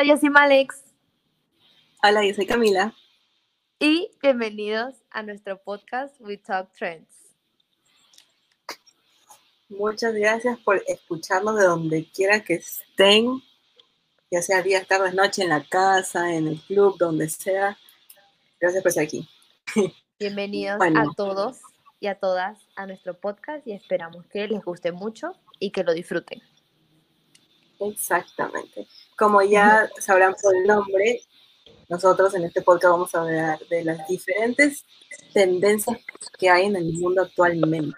Hola, yo soy Malex. Hola, yo soy Camila. Y bienvenidos a nuestro podcast We Talk Trends. Muchas gracias por escucharnos de donde quiera que estén, ya sea día, tarde, noche, en la casa, en el club, donde sea. Gracias por estar aquí. Bienvenidos a todos y a todas a nuestro podcast y esperamos que les guste mucho y que lo disfruten. Exactamente. Como ya sabrán por el nombre, nosotros en este podcast vamos a hablar de las diferentes tendencias que hay en el mundo actualmente.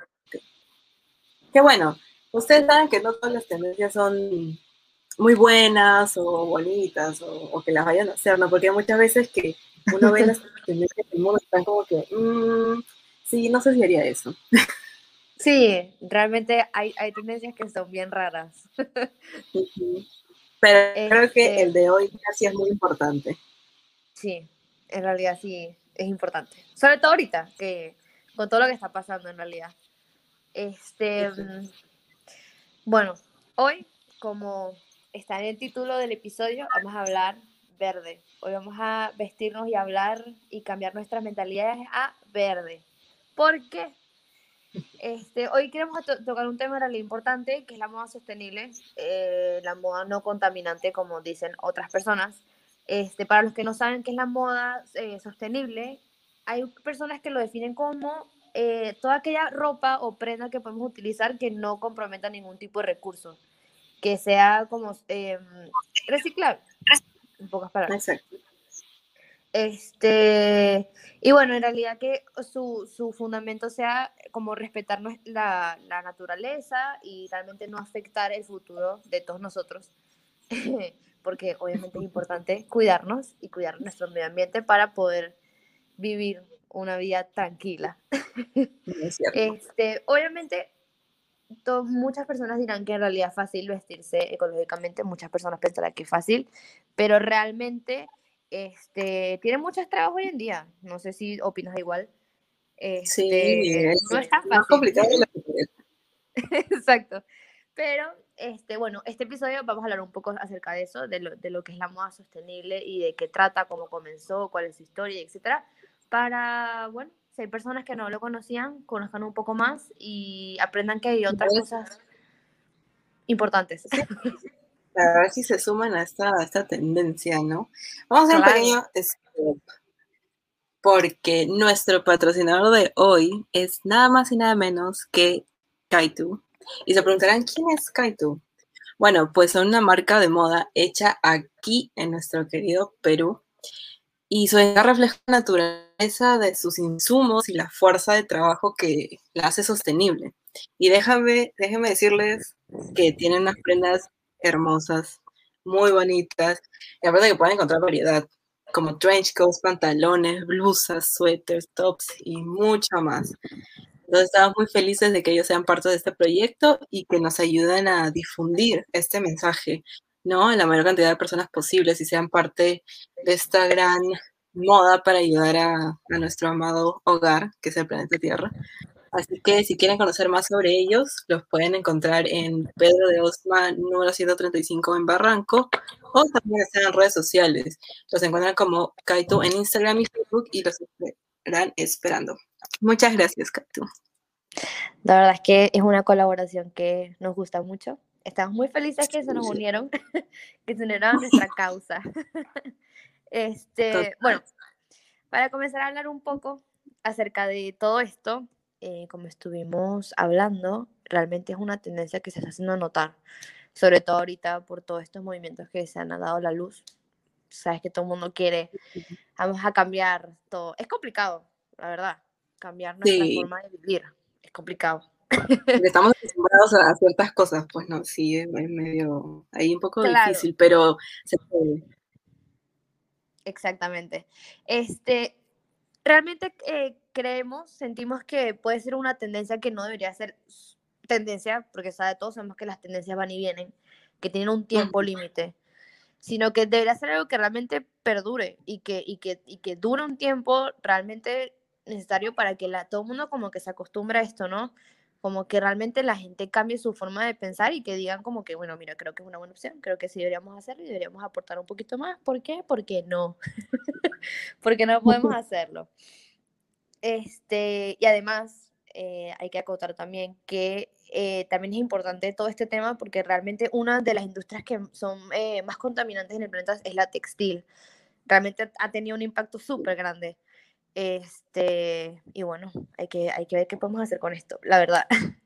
Que bueno, ustedes saben que no todas las tendencias son muy buenas o bonitas o, que las vayan a hacer, ¿no? Porque hay muchas veces que uno ve las tendencias del mundo están como que, mmm, sí, no sé si haría eso. Sí, realmente hay, hay tendencias que son bien raras. Pero creo que este el de hoy casi es muy importante. Sí, en realidad sí, es importante. Sobre todo ahorita, que con todo lo que está pasando en realidad. Este, mm, bueno, hoy, como está en el título del episodio, vamos a hablar verde. Hoy vamos a vestirnos y hablar y cambiar nuestras mentalidades a verde. ¿Por qué? Este, hoy queremos tocar un tema realmente importante, que es la moda sostenible, eh, la moda no contaminante, como dicen otras personas. Este, para los que no saben qué es la moda eh, sostenible, hay personas que lo definen como eh, toda aquella ropa o prenda que podemos utilizar que no comprometa ningún tipo de recurso, que sea como em, reciclable, en pocas palabras. Este, y bueno, en realidad que su, su fundamento sea como respetar la, la, naturaleza y realmente no afectar el futuro de todos nosotros, porque obviamente es importante cuidarnos y cuidar nuestro medio ambiente para poder vivir una vida tranquila. este, obviamente, muchas personas dirán que en realidad es fácil vestirse ecológicamente, muchas personas pensarán que es fácil, pero realmente este, tiene muchos trabajos hoy en día. No sé si opinas igual. sí, este, no es tan más complicado. Exacto. Pero, este, bueno, este episodio vamos a hablar un poco acerca de eso, de lo, de lo que es la moda sostenible y de qué trata, cómo comenzó, cuál es su historia, etcétera, para, bueno, si hay personas que no lo conocían, conozcan un poco más y aprendan que hay otras cosas importantes a ver si se suman a esta, esta tendencia, ¿no? Vamos a hacer un pequeño stop, porque nuestro patrocinador de hoy es nada más y nada menos que Kaitu. Y se preguntarán, ¿quién es Kaitu? Bueno, pues son una marca de moda hecha aquí en nuestro querido Perú. Y su refleja la naturaleza de sus insumos y la fuerza de trabajo que la hace sostenible. Y déjame, déjenme decirles que tienen unas prendas hermosas, muy bonitas. Y aparte que pueden encontrar variedad, como trench coats, pantalones, blusas, suéteres, tops y mucho más. Entonces estamos muy felices de que ellos sean parte de este proyecto y que nos ayuden a difundir este mensaje, ¿no? A la mayor cantidad de personas posibles y sean parte de esta gran moda para ayudar a, a nuestro amado hogar, que es el planeta Tierra. Así que si quieren conocer más sobre ellos, los pueden encontrar en Pedro de Osma, número 135 en Barranco, o también están en redes sociales. Los encuentran como Kaito en Instagram y Facebook y los estarán esperando. Muchas gracias, Kaito. La verdad es que es una colaboración que nos gusta mucho. Estamos muy felices que se nos unieron, que se unieron a nuestra causa. Este, bueno, para comenzar a hablar un poco acerca de todo esto, eh, como estuvimos hablando, realmente es una tendencia que se está haciendo notar, sobre todo ahorita por todos estos movimientos que se han dado a la luz. Sabes que todo el mundo quiere, vamos a cambiar todo. Es complicado, la verdad, cambiar nuestra forma de vivir. Es complicado. Estamos acostumbrados a ciertas cosas, pues no, sí, es medio, ahí un poco difícil, pero se puede. Exactamente. Este, realmente eh, creemos, sentimos que puede ser una tendencia que no debería ser tendencia, porque sabe todos sabemos que las tendencias van y vienen, que tienen un tiempo límite, sino que debería ser algo que realmente perdure y que, y que, y que dure un tiempo realmente necesario para que la, todo el mundo como que se acostumbre a esto, ¿no? Como que realmente la gente cambie su forma de pensar y que digan como que, bueno, mira, creo que es una buena opción, creo que sí deberíamos hacerlo y deberíamos aportar un poquito más. ¿Por qué? Porque no. Porque no podemos hacerlo. Este, y además, eh, hay que acotar también que eh, también es importante todo este tema porque realmente una de las industrias que son eh, más contaminantes en el planeta es la textil. Realmente ha tenido un impacto súper grande. Este, y bueno, hay que, hay que ver qué podemos hacer con esto, la verdad.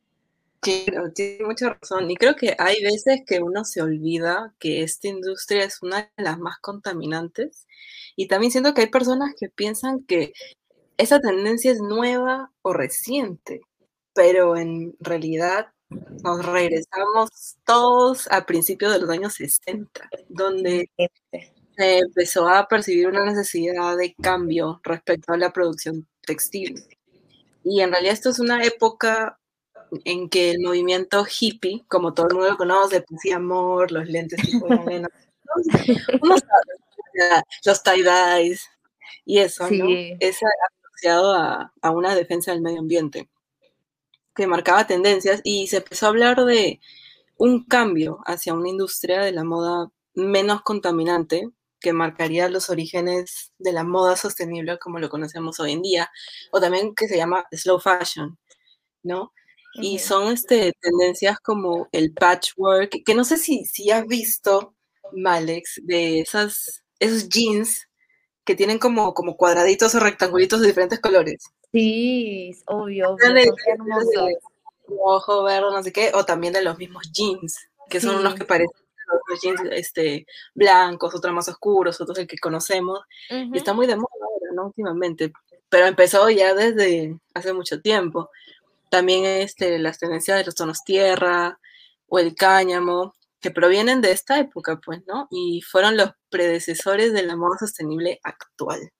Claro, tiene mucha razón. Y creo que hay veces que uno se olvida que esta industria es una de las más contaminantes. Y también siento que hay personas que piensan que esa tendencia es nueva o reciente, pero en realidad nos regresamos todos a principios de los años 60, donde se empezó a percibir una necesidad de cambio respecto a la producción textil. Y en realidad esto es una época en que el movimiento hippie, como todo el mundo lo conoce, pues sí, amor, los lentes tipo de los tie-dyes y eso, ¿no? Es asociado a, a una defensa del medio ambiente que marcaba tendencias y se empezó a hablar de un cambio hacia una industria de la moda menos contaminante, que marcaría los orígenes de la moda sostenible como lo conocemos hoy en día, o también que se llama slow fashion, ¿no? Y son este, tendencias como el patchwork, que no sé si, si has visto, Malex, de esas, esos jeans que tienen como, como cuadraditos o rectangulitos de diferentes colores. Sí, obvio. Rojo, verde, no sé qué, o también de los mismos jeans, que son unos que parecen los jeans este, blancos, otros más oscuros, otros el que conocemos, y está muy de moda ahora, ¿no? Últimamente, pero empezó ya desde hace mucho tiempo. También este, las tendencias de los tonos tierra o el cáñamo, que provienen de esta época, pues, ¿no? Y fueron los predecesores de la moda sostenible actual.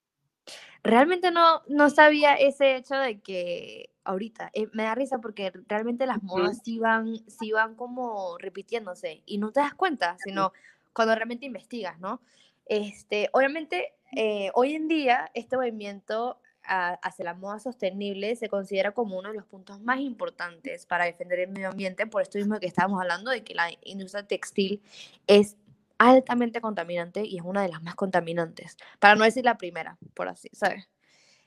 Realmente no, no sabía ese hecho de que ahorita. Eh, me da risa porque realmente las modas sí van, sí van como repitiéndose y no te das cuenta, sino cuando realmente investigas, ¿no? Este, obviamente, eh, hoy en día este movimiento hacia la moda sostenible se considera como uno de los puntos más importantes para defender el medio ambiente, por esto mismo que estábamos hablando de que la industria textil es altamente contaminante y es una de las más contaminantes, para no decir la primera, por así, ¿sabes?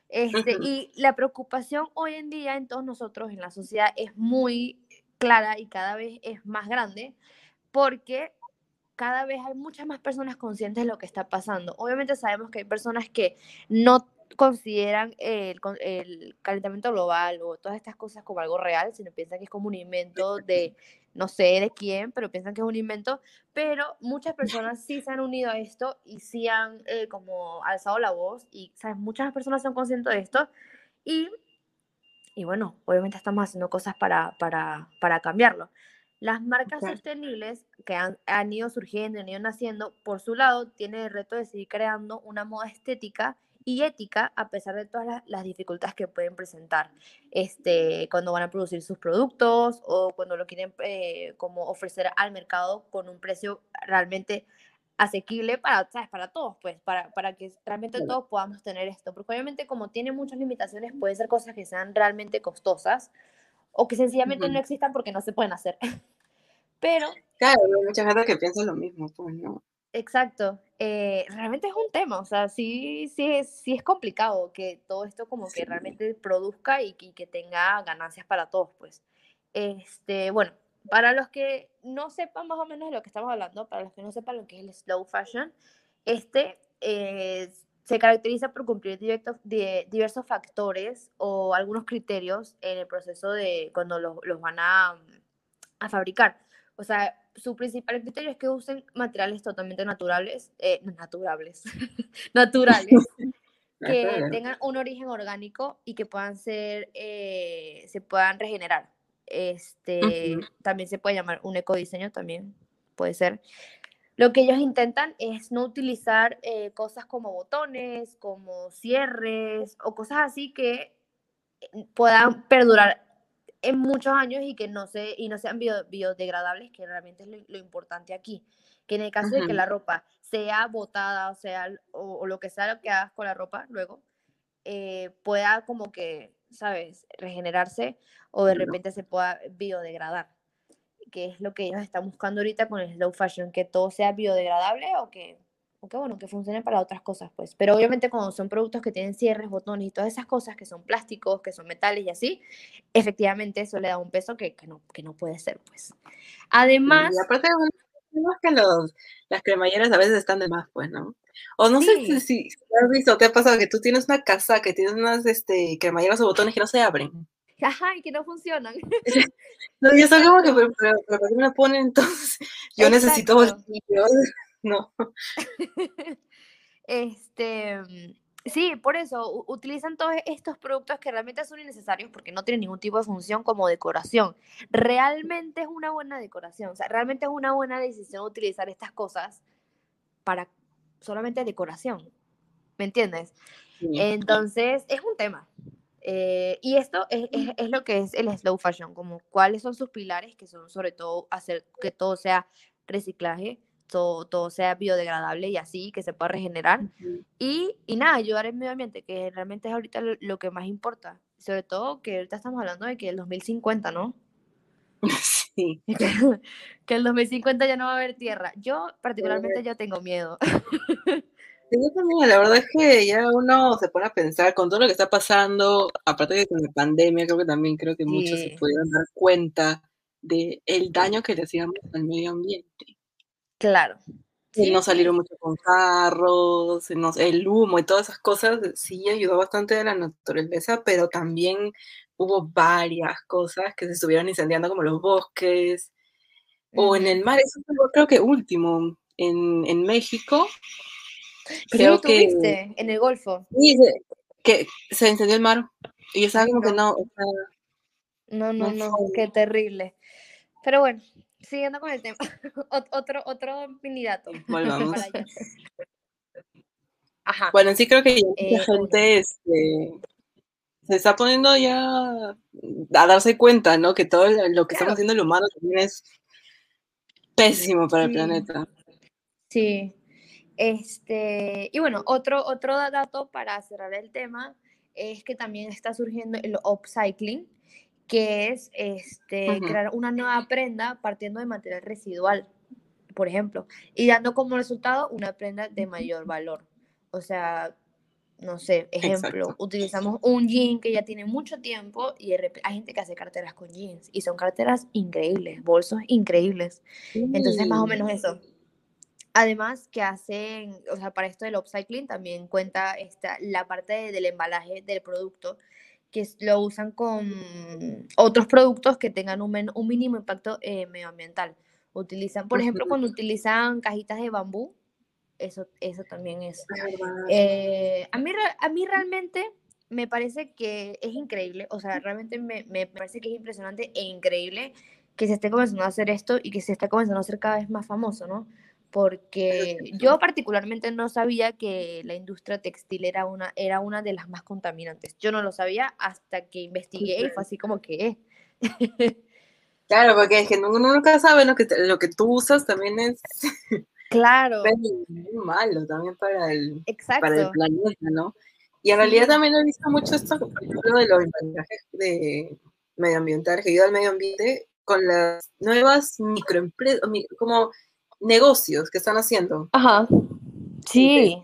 Este, y la preocupación hoy en día en todos nosotros, en la sociedad, es muy clara y cada vez es más grande porque cada vez hay muchas más personas conscientes de lo que está pasando. Obviamente sabemos que hay personas que no consideran el, el calentamiento global o todas estas cosas como algo real, sino piensan que es como un invento de no sé de quién, pero piensan que es un invento, pero muchas personas sí se han unido a esto y sí han eh, como alzado la voz y, ¿sabes? Muchas personas son conscientes de esto y, y bueno, obviamente estamos haciendo cosas para, para, para cambiarlo. Las marcas sostenibles que han, han, ido surgiendo han ido naciendo, por su lado, tienen el reto de seguir creando una moda estética y ética a pesar de todas las, dificultades que pueden presentar este, cuando van a producir sus productos o cuando lo quieren eh, como ofrecer al mercado con un precio realmente asequible para, ¿sabes? para todos, pues, para, para que realmente todos podamos tener esto. Porque obviamente como tiene muchas limitaciones, puede ser cosas que sean realmente costosas o que sencillamente no existan porque no se pueden hacer. Pero... Claro, hay mucha gente que piensa lo mismo, pues, ¿no? Exacto. Eh, realmente es un tema, o sea, sí, sí, sí es complicado que todo esto como que realmente produzca y, que tenga ganancias para todos, pues. Este, bueno, para los que no sepan más o menos de lo que estamos hablando, para los que no sepan lo que es el slow fashion, este eh, se caracteriza por cumplir diversos factores o algunos criterios en el proceso de cuando los, los van a, a fabricar. O sea, su principal criterio es que usen materiales totalmente naturales, eh, naturales, naturales, que tengan un origen orgánico y que puedan ser, eh, se puedan regenerar. Este, También se puede llamar un ecodiseño, también puede ser. Lo que ellos intentan es no utilizar eh, cosas como botones, como cierres o cosas así que puedan perdurar en muchos años y que no, se, y no sean biodegradables, que realmente es lo, importante aquí. Que en el caso de que la ropa sea botada, o sea, o, lo que sea lo que hagas con la ropa luego, eh, pueda como que ¿sabes?, regenerarse o de repente se pueda biodegradar, que es lo que ellos están buscando ahorita con el slow fashion, que todo sea biodegradable o que, o que bueno, que funcione para otras cosas, pues. Pero obviamente cuando son productos que tienen cierres, botones y todas esas cosas, que son plásticos, que son metales y así, efectivamente eso le da un peso que, que no, que no puede ser, pues. Además... Y aparte, que los, las cremalleras a veces están de más, pues, ¿no? O no sé si, si, has visto, te ha pasado que tú tienes una casa que tienes unas este, cremalleras o botones que no se abren. Ajá, y que no funcionan. no, yo soy como que, pero, pero, ¿para qué me ponen entonces? Yo necesito bolsillos. No. este, Sí, por eso utilizan todos estos productos que realmente son innecesarios porque no tienen ningún tipo de función como decoración. Realmente es una buena decoración, o sea, realmente es una buena decisión utilizar estas cosas para solamente decoración. ¿Me entiendes? Entonces, es un tema. Eh, y esto es, es, es, lo que es el slow fashion, como cuáles son sus pilares, que son sobre todo hacer que todo sea reciclaje, todo, sea biodegradable y así, que se pueda regenerar. y, y, nada, ayudar al medio ambiente, que realmente es ahorita lo, que más importa. Sobre todo que ahorita estamos hablando de que el 2050, ¿no? Sí. Que, el 2050 ya no va a haber tierra. Yo particularmente yo tengo miedo. Yo también, la verdad es que ya uno se pone a pensar con todo lo que está pasando, aparte de con la pandemia, creo que también creo que muchos se pudieron dar cuenta de el daño que le hacíamos al medio ambiente. Claro. no salieron mucho con carros, el humo y todas esas cosas, sí ayudó bastante a la naturaleza, pero también hubo varias cosas que se estuvieron incendiando, como los bosques, o en el mar, eso fue creo que último, en, en México. Creo que... en el Golfo. Sí, que se incendió el mar. Y yo estaba como que no. no, no, no, qué terrible. Pero bueno, siguiendo con el tema, otro, otro mini dato. Ajá. Bueno, sí creo que ya mucha eh, gente este, se está poniendo ya a darse cuenta, ¿no? Que todo lo que estamos haciendo el humano también es pésimo para el planeta. Sí. Este, y bueno, otro, otro dato para cerrar el tema es que también está surgiendo el upcycling, que es este, crear una nueva prenda partiendo de material residual, por ejemplo, y dando como resultado una prenda de mayor valor. O sea, no sé, ejemplo, utilizamos un jean que ya tiene mucho tiempo y hay gente que hace carteras con jeans y son carteras increíbles, bolsos increíbles. Entonces, más o menos eso. Además que hacen, o sea, para esto del upcycling también cuenta esta, la parte del embalaje del producto, que lo usan con otros productos que tengan un, un mínimo impacto eh, medioambiental. Utilizan, por ejemplo, cuando utilizan cajitas de bambú, eso, eso también es. Eh, a, mí, a mí realmente me parece que es increíble, o sea, realmente me, me, parece que es impresionante e increíble que se esté comenzando a hacer esto y que se esté comenzando a hacer cada vez más famoso, ¿no? Porque yo particularmente no sabía que la industria textil era una, era una de las más contaminantes. Yo no lo sabía hasta que investigué y fue así como que... Claro, porque es que uno nunca sabe lo que, lo que tú usas también es... Claro. muy malo también para el, para el planeta, ¿no? Y en realidad también he visto mucho esto, por ejemplo, de los mensajes de medioambiental, que ayuda al medio ambiente con las nuevas microempresas, como negocios que están haciendo. Ajá. Sí.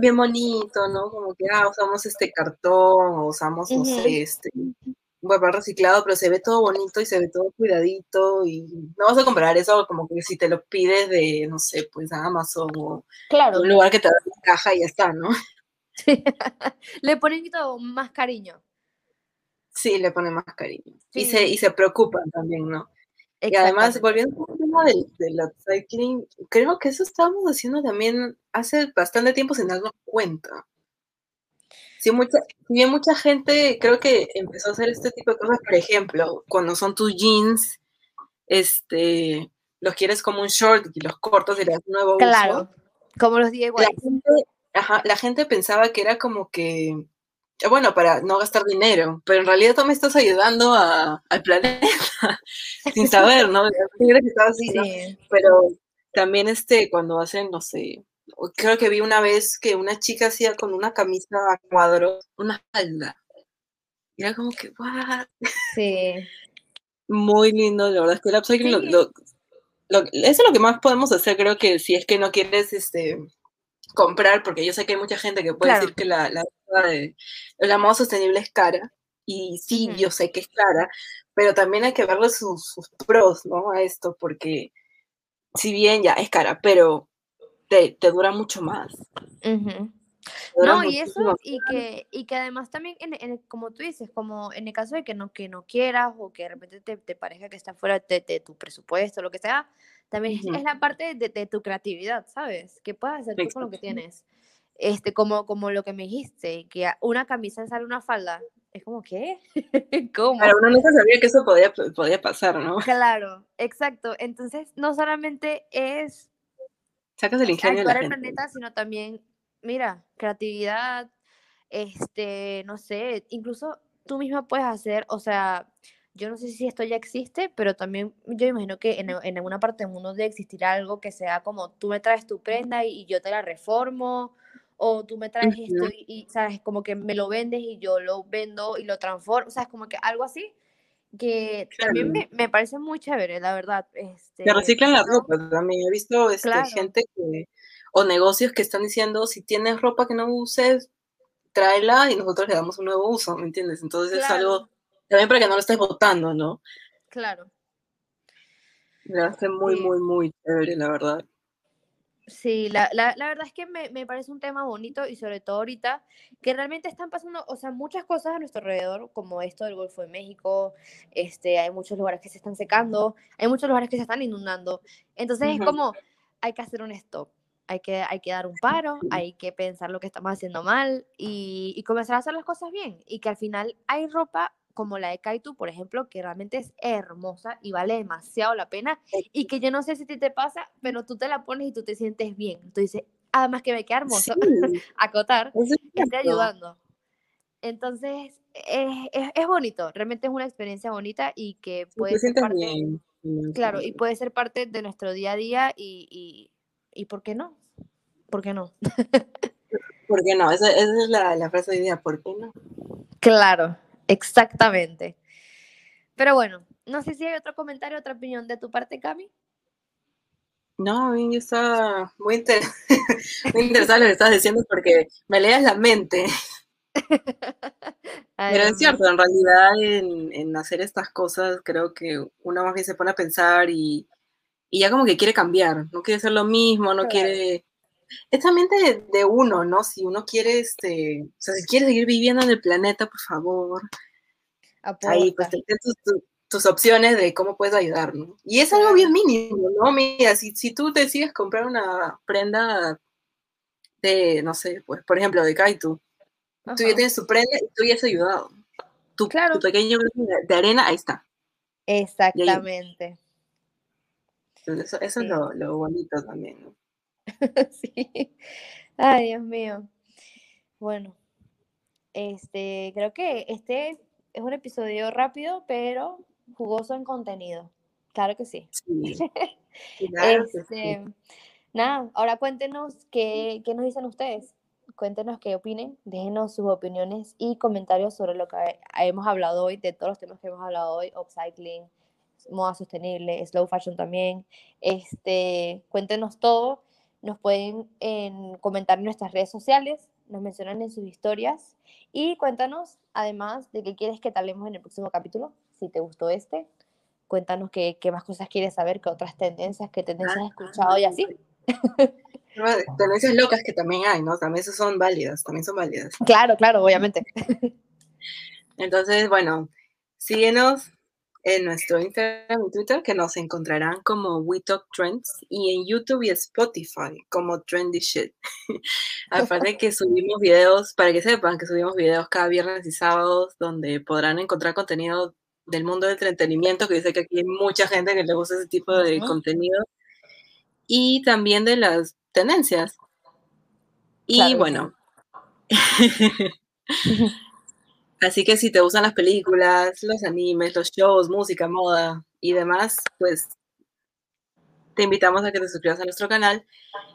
Bien bonito, ¿no? Como que, ah, usamos este cartón, o usamos, no sé, este, papel reciclado, pero se ve todo bonito y se ve todo cuidadito y no vas a comprar eso como que si te lo pides de, no sé, pues Amazon o claro. un lugar que te da una caja y ya está, ¿no? Sí. le ponen todo más cariño. Sí, le ponen más cariño. Y, se, y se preocupan también, ¿no? Y además, volviendo tema del, del upcycling, creo que eso estábamos haciendo también hace bastante tiempo sin darnos cuenta. Sí, mucha, bien mucha gente creo que empezó a hacer este tipo de cosas, por ejemplo, cuando son tus jeans, este, los quieres como un short y los cortos un nuevo Claro, como los Diego. La gente, ajá, la gente pensaba que era como que bueno, para no gastar dinero, pero en realidad tú me estás ayudando a, al planeta sin saber, ¿no? Pero también este, cuando hacen, no sé, creo que vi una vez que una chica hacía con una camisa a cuadros una falda. Y era como que, ¿what? Sí. Muy lindo, la verdad es que el upcycling, eso es lo que más podemos hacer, creo que si es que no quieres este, comprar, porque yo sé que hay mucha gente que puede decir que la, la, de, la moda sostenible es cara, y sí, yo sé que es cara, pero también hay que verle sus, pros, ¿no? A esto, porque si bien ya es cara, pero te, te dura mucho más. No, y eso, y que, y que además también, en, como tú dices, como en el caso de que no, que no quieras o que de repente te, te parezca que está fuera de, tu presupuesto, lo que sea, también es la parte de, tu creatividad, ¿sabes? Que puedes hacer tú con lo que tienes. Este, como, como lo que me dijiste, que una camisa sale una falda, es como, ¿qué? ¿Cómo? Pero uno nunca sabía que eso podía, podía pasar, ¿no? Claro, exacto. Entonces, no solamente es... Sacas el ingenio de la gente. planeta, sino también mira, creatividad, este, no sé, incluso tú misma puedes hacer, o sea, yo no sé si esto ya existe, pero también yo imagino que en, en alguna parte del mundo debe existir algo que sea como tú me traes tu prenda y, yo te la reformo, o tú me traes esto y, sabes, como que me lo vendes y yo lo vendo y lo transformo, o sea, es como que algo así que también me, me, parece muy chévere, la verdad. Este, reciclan la ropa también. He visto este, gente que, o negocios que están diciendo, si tienes ropa que no uses, tráela y nosotros le damos un nuevo uso, ¿me entiendes? Entonces es algo, también para que no lo estés botando, ¿no? Claro. Me hace muy, muy, muy chévere, la verdad. Sí, la, la, la, verdad es que me, me, parece un tema bonito y sobre todo ahorita que realmente están pasando, o sea, muchas cosas a nuestro alrededor, como esto del Golfo de México, este, hay muchos lugares que se están secando, hay muchos lugares que se están inundando. Entonces es como, hay que hacer un stop, hay que, hay que dar un paro, hay que pensar lo que estamos haciendo mal y, y comenzar a hacer las cosas bien. Y que al final hay ropa como la de Kaitu, por ejemplo, que realmente es hermosa y vale demasiado la pena y que yo no sé si te, te pasa, pero tú te la pones y tú te sientes bien. Entonces, además que me queda hermoso, acotar, que esté ayudando. Entonces, es, es, bonito, realmente es una experiencia bonita y que puede ser parte, claro, y puede ser parte de nuestro día a día y, y, y ¿por qué no? ¿Por qué no? ¿Por qué no? Esa, esa es la, la frase de día, ¿por qué no? Claro, Exactamente. Pero bueno, no sé si hay otro comentario, otra opinión de tu parte, Cami. No, a mí estaba muy, en lo que estás diciendo porque me leas la mente. Pero es cierto, en realidad en, hacer estas cosas creo que uno más bien se pone a pensar y, ya como que quiere cambiar, no quiere ser lo mismo, no quiere... Es también de, uno, ¿no? Si uno quiere, este, o sea, si quiere seguir viviendo en el planeta, por favor, ahí pues tus, opciones de cómo puedes ayudar, ¿no? Y es algo bien mínimo, ¿no? Mira, si, si tú decides comprar una prenda de, no sé, pues, por ejemplo, de Kaitu, tú ya tienes tu prenda y tú ya has ayudado. Tu, claro. tu pequeño de arena, ahí está. Exactamente. eso, es lo, lo bonito también, ¿no? sí. Ay, Dios mío. Bueno, este, creo que este es un episodio rápido, pero jugoso en contenido. Claro que sí. Este, nada, ahora cuéntenos qué, qué, nos dicen ustedes. Cuéntenos qué opinen, déjenos sus opiniones y comentarios sobre lo que hemos hablado hoy, de todos los temas que hemos hablado hoy, upcycling, moda sostenible, slow fashion también. Este, cuéntenos todo nos pueden comentar en nuestras redes sociales, nos mencionan en sus historias y cuéntanos además de qué quieres que talemos en el próximo capítulo, si te gustó este, cuéntanos qué, qué más cosas quieres saber, qué otras tendencias, qué tendencias has escuchado y así. Tendencias locas que también hay, ¿no? También son válidas, también son válidas. Claro, claro, obviamente. Entonces, bueno, síguenos en nuestro Instagram y Twitter, que nos encontrarán como We Talk Trends, y en YouTube y Spotify como Trendy Shit. Aparte que subimos videos, para que sepan que subimos videos cada viernes y sábados, donde podrán encontrar contenido del mundo del entretenimiento, que dice que aquí hay mucha gente que le gusta ese tipo de contenido, y también de las tendencias. Y bueno. Así que si te gustan las películas, los animes, los shows, música, moda y demás, pues te invitamos a que te suscribas a nuestro canal.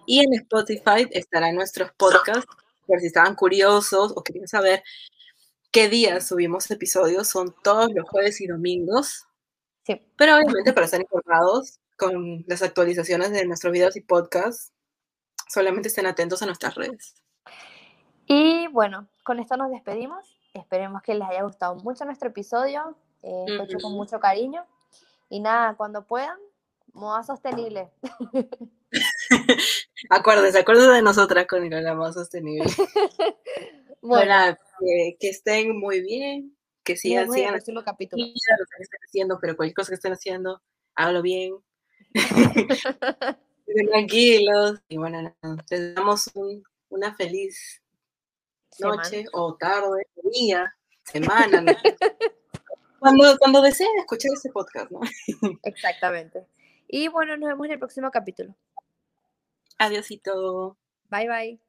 Y en Spotify estarán nuestros podcasts, por si estaban curiosos o querían saber qué días subimos episodios, son todos los jueves y domingos. Sí. Pero obviamente para estar informados con las actualizaciones de nuestros videos y podcasts, solamente estén atentos a nuestras redes. Y bueno, con esto nos despedimos. Esperemos que les haya gustado mucho nuestro episodio, eh, hecho con mucho cariño. Y nada, cuando puedan, moda sostenible. acuérdense, acuérdense de nosotras con la moda sostenible. bueno, que, estén muy bien, que sigan, sigan haciendo capítulo. lo que estén haciendo, pero cualquier cosa que estén haciendo, hágalo bien. tranquilos. Y bueno, les damos una feliz noche o tarde, día, semana. cuando, cuando deseen escuchar este podcast, ¿no? Exactamente. Y bueno, nos vemos en el próximo capítulo. Adiósito. Bye bye.